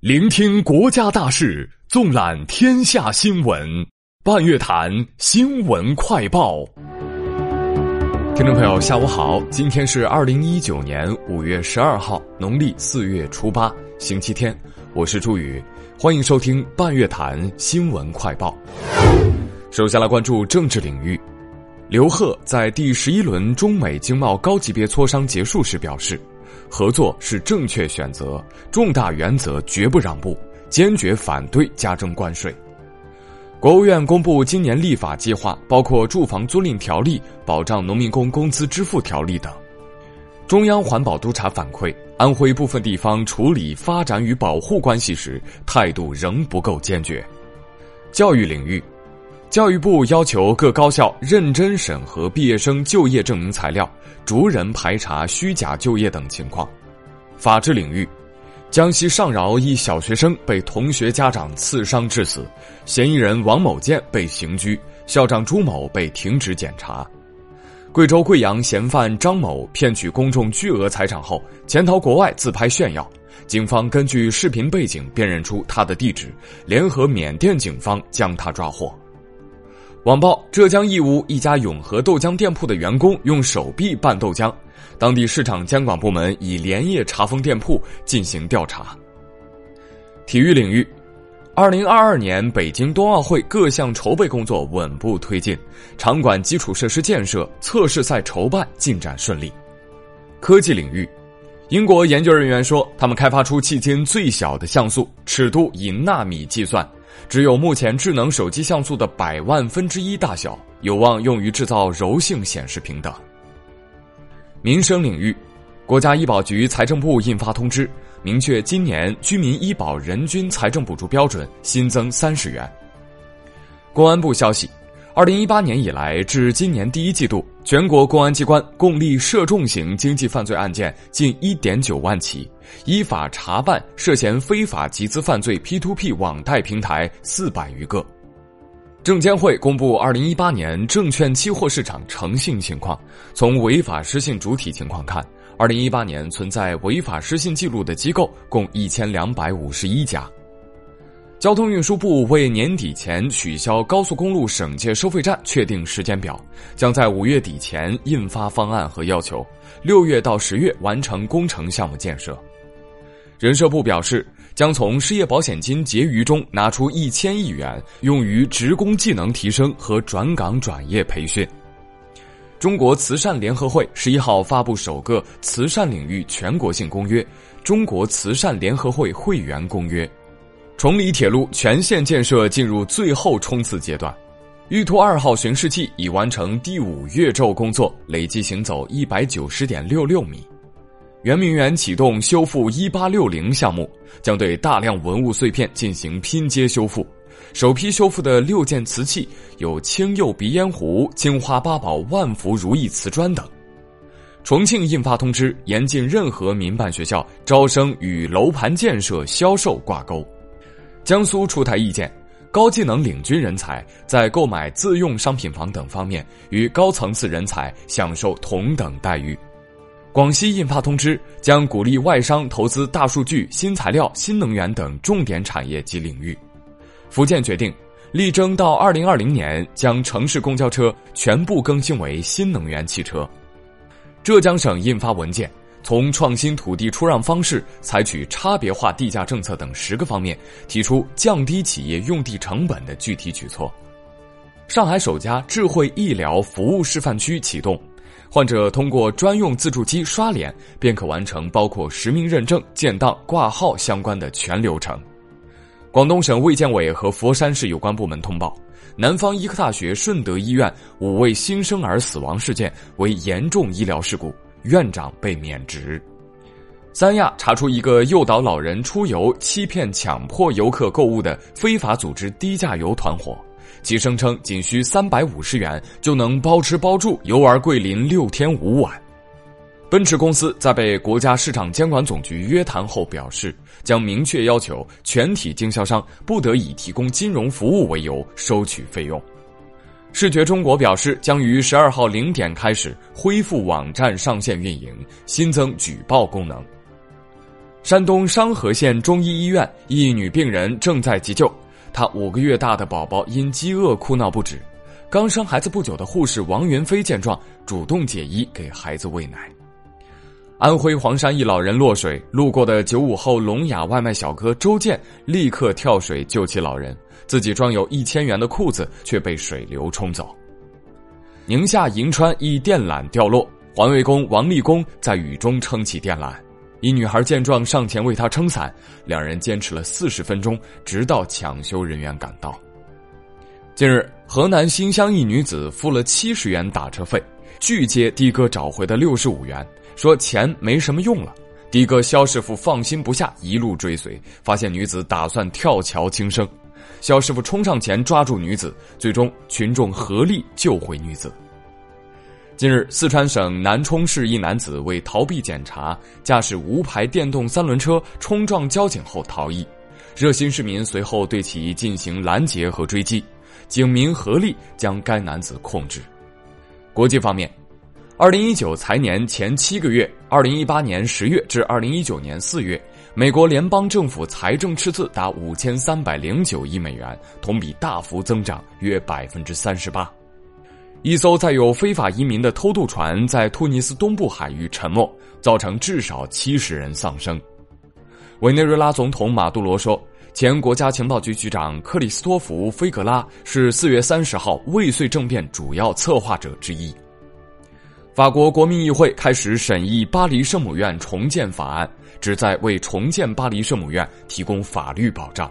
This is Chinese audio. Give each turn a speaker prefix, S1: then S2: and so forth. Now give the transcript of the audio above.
S1: 聆听国家大事，纵览天下新闻。半月谈新闻快报。听众朋友，下午好，今天是二零一九年五月十二号，农历四月初八，星期天。我是朱宇，欢迎收听半月谈新闻快报。首先来关注政治领域，刘鹤在第十一轮中美经贸高级别磋商结束时表示。合作是正确选择，重大原则绝不让步，坚决反对加征关税。国务院公布今年立法计划，包括住房租赁条例、保障农民工工资支付条例等。中央环保督察反馈，安徽部分地方处理发展与保护关系时态度仍不够坚决。教育领域。教育部要求各高校认真审核毕业生就业证明材料，逐人排查虚假就业等情况。法治领域，江西上饶一小学生被同学家长刺伤致死，嫌疑人王某建被刑拘，校长朱某被停职检查。贵州贵阳嫌犯张某骗取公众巨额财产后潜逃国外自拍炫耀，警方根据视频背景辨认出他的地址，联合缅甸警方将他抓获。网曝浙江义乌一家永和豆浆店铺的员工用手臂拌豆浆，当地市场监管部门已连夜查封店铺进行调查。体育领域，二零二二年北京冬奥会各项筹备工作稳步推进，场馆基础设施建设、测试赛筹办进展顺利。科技领域，英国研究人员说，他们开发出迄今最小的像素，尺度以纳米计算。只有目前智能手机像素的百万分之一大小，有望用于制造柔性显示屏等。民生领域，国家医保局、财政部印发通知，明确今年居民医保人均财政补助标准新增三十元。公安部消息。二零一八年以来至今年第一季度，全国公安机关共立涉重型经济犯罪案件近一点九万起，依法查办涉嫌非法集资犯罪 P2P 网贷平台四百余个。证监会公布二零一八年证券期货市场诚信情况，从违法失信主体情况看，二零一八年存在违法失信记录的机构共一千两百五十一家。交通运输部为年底前取消高速公路省界收费站确定时间表，将在五月底前印发方案和要求，六月到十月完成工程项目建设。人社部表示，将从失业保险金结余中拿出一千亿元，用于职工技能提升和转岗转业培训。中国慈善联合会十一号发布首个慈善领域全国性公约《中国慈善联合会会员公约》。崇礼铁路全线建设进入最后冲刺阶段，玉兔二号巡视器已完成第五月昼工作，累计行走一百九十点六六米。圆明园启动修复一八六零项目，将对大量文物碎片进行拼接修复。首批修复的六件瓷器有青釉鼻烟壶、金花八宝万福如意瓷砖等。重庆印发通知，严禁任何民办学校招生与楼盘建设、销售挂钩。江苏出台意见，高技能领军人才在购买自用商品房等方面与高层次人才享受同等待遇。广西印发通知，将鼓励外商投资大数据、新材料、新能源等重点产业及领域。福建决定，力争到二零二零年将城市公交车全部更新为新能源汽车。浙江省印发文件。从创新土地出让方式、采取差别化地价政策等十个方面，提出降低企业用地成本的具体举措。上海首家智慧医疗服务示范区启动，患者通过专用自助机刷脸，便可完成包括实名认证、建档、挂号相关的全流程。广东省卫健委和佛山市有关部门通报，南方医科大学顺德医院五位新生儿死亡事件为严重医疗事故。院长被免职。三亚查出一个诱导老人出游、欺骗、强迫游客购物的非法组织低价游团伙，其声称仅需三百五十元就能包吃包住游玩桂林六天五晚。奔驰公司在被国家市场监管总局约谈后表示，将明确要求全体经销商不得以提供金融服务为由收取费用。视觉中国表示，将于十二号零点开始恢复网站上线运营，新增举报功能。山东商河县中医医院一女病人正在急救，她五个月大的宝宝因饥饿哭闹不止。刚生孩子不久的护士王云飞见状，主动解衣给孩子喂奶。安徽黄山一老人落水，路过的九五后聋哑外卖小哥周建立刻跳水救起老人，自己装有一千元的裤子却被水流冲走。宁夏银川一电缆掉落，环卫工王立功在雨中撑起电缆，一女孩见状上前为他撑伞，两人坚持了四十分钟，直到抢修人员赶到。近日，河南新乡一女子付了七十元打车费，拒接的哥找回的六十五元。说钱没什么用了，的哥肖师傅放心不下，一路追随，发现女子打算跳桥轻生，肖师傅冲上前抓住女子，最终群众合力救回女子。近日，四川省南充市一男子为逃避检查，驾驶无牌电动三轮车冲撞交警后逃逸，热心市民随后对其进行拦截和追击，警民合力将该男子控制。国际方面。二零一九财年前七个月，二零一八年十月至二零一九年四月，美国联邦政府财政赤字达五千三百零九亿美元，同比大幅增长约百分之三十八。一艘载有非法移民的偷渡船在突尼斯东部海域沉没，造成至少七十人丧生。委内瑞拉总统马杜罗说，前国家情报局局长克里斯托弗·菲格拉是四月三十号未遂政变主要策划者之一。法国国民议会开始审议巴黎圣母院重建法案，旨在为重建巴黎圣母院提供法律保障。